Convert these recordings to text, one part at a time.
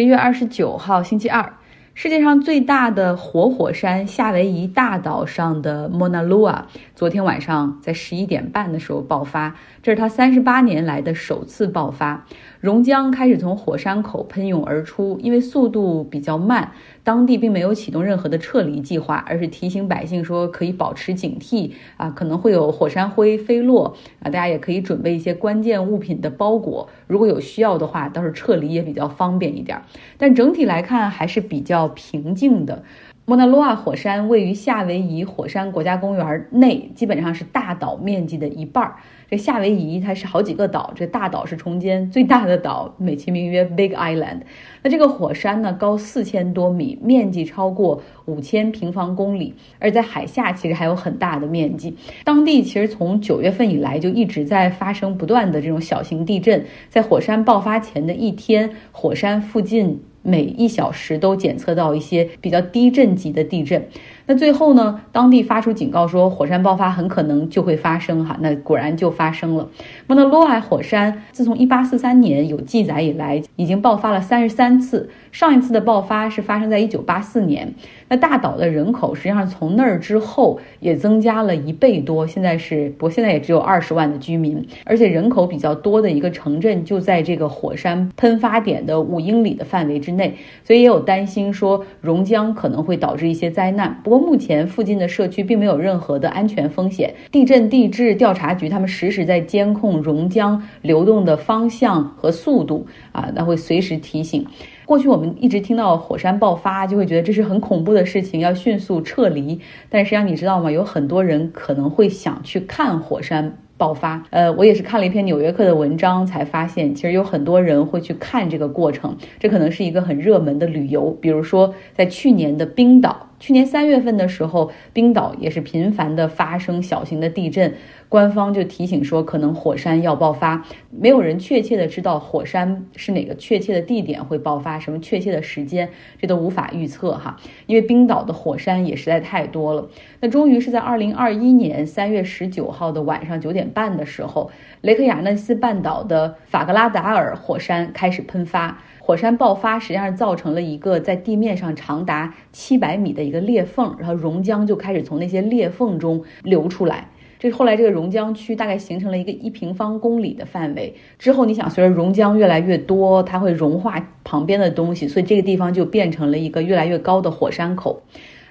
一月二十九号，星期二，世界上最大的活火山夏威夷大岛上的 Mauna Loa，昨天晚上在十一点半的时候爆发，这是它三十八年来的首次爆发。熔浆开始从火山口喷涌而出，因为速度比较慢，当地并没有启动任何的撤离计划，而是提醒百姓说可以保持警惕啊，可能会有火山灰飞落啊，大家也可以准备一些关键物品的包裹，如果有需要的话，倒是撤离也比较方便一点。但整体来看还是比较平静的。莫纳罗瓦火山位于夏威夷火山国家公园内，基本上是大岛面积的一半儿。这夏威夷它是好几个岛，这大岛是中间最大的岛，美其名曰 Big Island。那这个火山呢，高四千多米，面积超过五千平方公里，而在海下其实还有很大的面积。当地其实从九月份以来就一直在发生不断的这种小型地震，在火山爆发前的一天，火山附近。每一小时都检测到一些比较低震级的地震，那最后呢，当地发出警告说火山爆发很可能就会发生哈，那果然就发生了。莫纳罗瓦火山自从1843年有记载以来，已经爆发了三十三次，上一次的爆发是发生在1984年。那大岛的人口实际上从那儿之后也增加了一倍多，现在是不现在也只有二十万的居民，而且人口比较多的一个城镇就在这个火山喷发点的五英里的范围之。内，所以也有担心说熔浆可能会导致一些灾难。不过目前附近的社区并没有任何的安全风险。地震地质调查局他们实时在监控熔浆流动的方向和速度啊，那会随时提醒。过去我们一直听到火山爆发，就会觉得这是很恐怖的事情，要迅速撤离。但实际上你知道吗？有很多人可能会想去看火山。爆发，呃，我也是看了一篇《纽约客》的文章，才发现其实有很多人会去看这个过程，这可能是一个很热门的旅游。比如说，在去年的冰岛。去年三月份的时候，冰岛也是频繁的发生小型的地震，官方就提醒说可能火山要爆发，没有人确切的知道火山是哪个确切的地点会爆发，什么确切的时间，这都无法预测哈，因为冰岛的火山也实在太多了。那终于是在二零二一年三月十九号的晚上九点半的时候，雷克雅内斯半岛的法格拉达尔火山开始喷发。火山爆发实际上造成了一个在地面上长达七百米的一个裂缝，然后熔浆就开始从那些裂缝中流出来。这后来这个熔浆区大概形成了一个一平方公里的范围。之后你想，随着熔浆越来越多，它会融化旁边的东西，所以这个地方就变成了一个越来越高的火山口。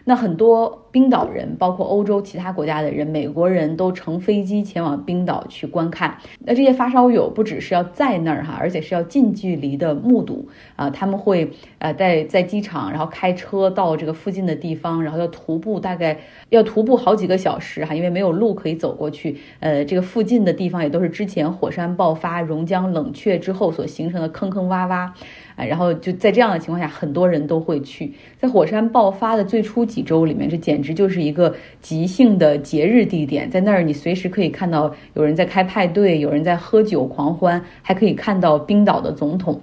那很多冰岛人，包括欧洲其他国家的人，美国人都乘飞机前往冰岛去观看。那这些发烧友不只是要在那儿哈，而且是要近距离的目睹啊。他们会呃在在机场，然后开车到这个附近的地方，然后要徒步，大概要徒步好几个小时哈，因为没有路可以走过去。呃，这个附近的地方也都是之前火山爆发、熔浆冷却之后所形成的坑坑洼洼。然后就在这样的情况下，很多人都会去。在火山爆发的最初几周里面，这简直就是一个即兴的节日地点。在那儿，你随时可以看到有人在开派对，有人在喝酒狂欢，还可以看到冰岛的总统。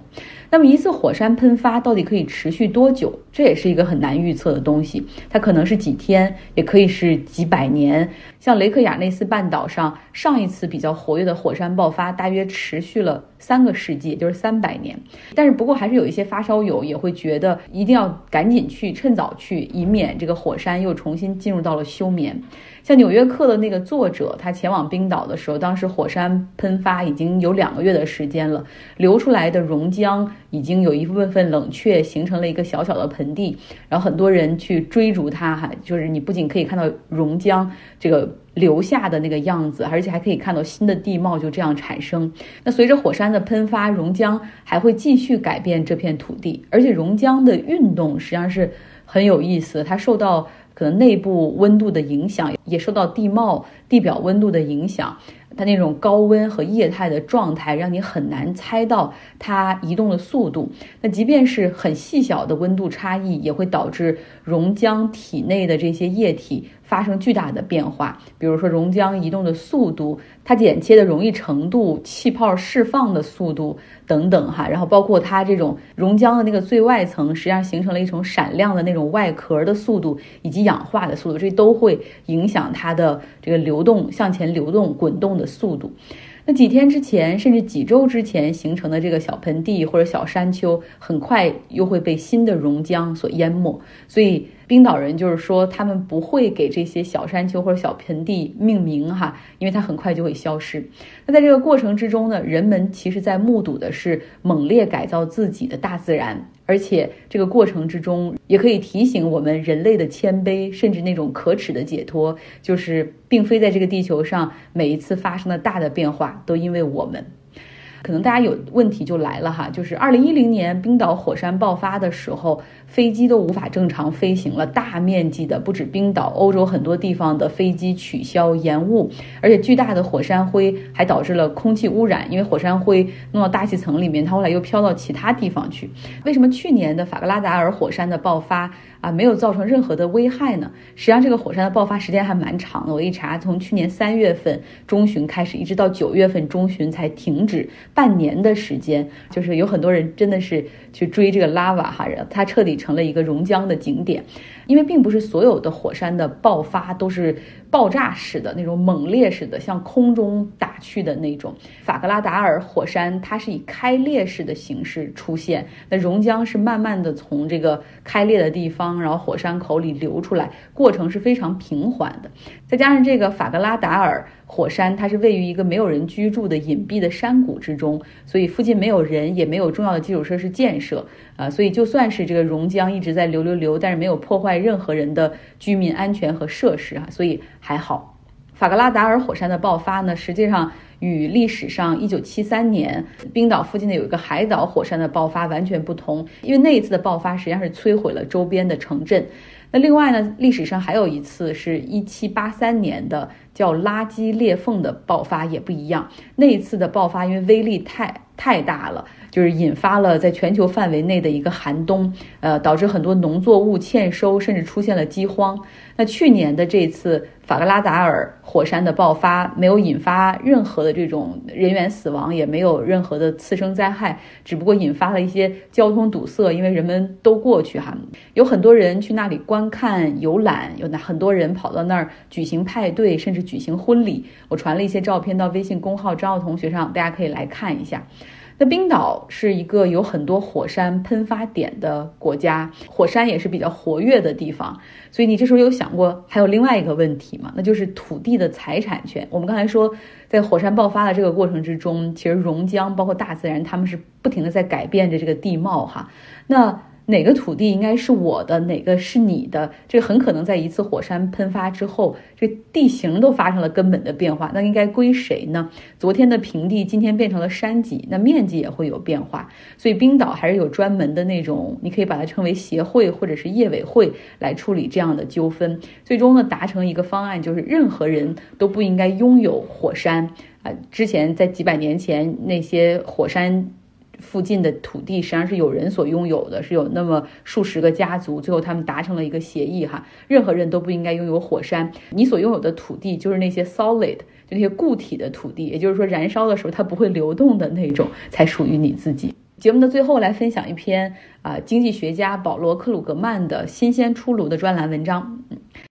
那么一次火山喷发到底可以持续多久？这也是一个很难预测的东西。它可能是几天，也可以是几百年。像雷克雅内斯半岛上上一次比较活跃的火山爆发，大约持续了三个世纪，也就是三百年。但是不过还是有一些发烧友也会觉得一定要赶紧去，趁早去，以免这个火山又重新进入到了休眠。像《纽约客》的那个作者，他前往冰岛的时候，当时火山喷发已经有两个月的时间了，流出来的熔浆已经有一部分冷却，形成了一个小小的盆地，然后很多人去追逐它，哈，就是你不仅可以看到熔浆这个留下的那个样子，而且还可以看到新的地貌就这样产生。那随着火山的喷发，熔浆还会继续改变这片土地，而且熔浆的运动实际上是很有意思，它受到。可能内部温度的影响，也受到地貌、地表温度的影响。它那种高温和液态的状态，让你很难猜到它移动的速度。那即便是很细小的温度差异，也会导致溶浆体内的这些液体发生巨大的变化。比如说溶浆移动的速度、它剪切的容易程度、气泡释放的速度等等哈。然后包括它这种溶浆的那个最外层，实际上形成了一种闪亮的那种外壳的速度，以及氧化的速度，这都会影响它的这个流动向前流动滚动的。速度，那几天之前，甚至几周之前形成的这个小盆地或者小山丘，很快又会被新的熔浆所淹没。所以，冰岛人就是说，他们不会给这些小山丘或者小盆地命名哈，因为它很快就会消失。那在这个过程之中呢，人们其实在目睹的是猛烈改造自己的大自然。而且这个过程之中，也可以提醒我们人类的谦卑，甚至那种可耻的解脱，就是并非在这个地球上每一次发生的大的变化都因为我们。可能大家有问题就来了哈，就是二零一零年冰岛火山爆发的时候。飞机都无法正常飞行了，大面积的不止冰岛，欧洲很多地方的飞机取消延误，而且巨大的火山灰还导致了空气污染，因为火山灰弄到大气层里面，它后来又飘到其他地方去。为什么去年的法格拉达尔火山的爆发啊没有造成任何的危害呢？实际上这个火山的爆发时间还蛮长的，我一查，从去年三月份中旬开始，一直到九月份中旬才停止，半年的时间，就是有很多人真的是去追这个 lava 哈，它彻底。成了一个熔浆的景点，因为并不是所有的火山的爆发都是爆炸式的那种猛烈式的，向空中打去的那种。法格拉达尔火山它是以开裂式的形式出现，那熔浆是慢慢的从这个开裂的地方，然后火山口里流出来，过程是非常平缓的。再加上这个法格拉达尔。火山它是位于一个没有人居住的隐蔽的山谷之中，所以附近没有人，也没有重要的基础设施建设啊，所以就算是这个熔浆一直在流流流，但是没有破坏任何人的居民安全和设施啊，所以还好。法格拉达尔火山的爆发呢，实际上与历史上一九七三年冰岛附近的有一个海岛火山的爆发完全不同，因为那一次的爆发实际上是摧毁了周边的城镇。那另外呢，历史上还有一次是一七八三年的。叫垃圾裂缝的爆发也不一样，那一次的爆发因为威力太太大了，就是引发了在全球范围内的一个寒冬，呃，导致很多农作物欠收，甚至出现了饥荒。那去年的这次法格拉达尔火山的爆发，没有引发任何的这种人员死亡，也没有任何的次生灾害，只不过引发了一些交通堵塞，因为人们都过去哈，有很多人去那里观看游览，有那很多人跑到那儿举行派对，甚至。举行婚礼，我传了一些照片到微信公号张奥同学上，大家可以来看一下。那冰岛是一个有很多火山喷发点的国家，火山也是比较活跃的地方，所以你这时候有想过还有另外一个问题吗？那就是土地的财产权。我们刚才说，在火山爆发的这个过程之中，其实熔浆包括大自然，他们是不停的在改变着这个地貌哈。那哪个土地应该是我的，哪个是你的？这很可能在一次火山喷发之后，这地形都发生了根本的变化。那应该归谁呢？昨天的平地今天变成了山脊，那面积也会有变化。所以冰岛还是有专门的那种，你可以把它称为协会或者是业委会来处理这样的纠纷。最终呢，达成一个方案，就是任何人都不应该拥有火山啊。之前在几百年前那些火山。附近的土地实际上是有人所拥有的，是有那么数十个家族，最后他们达成了一个协议哈，任何人都不应该拥有火山。你所拥有的土地就是那些 solid，就那些固体的土地，也就是说燃烧的时候它不会流动的那种，才属于你自己。节目的最后来分享一篇啊，经济学家保罗克鲁格曼的新鲜出炉的专栏文章。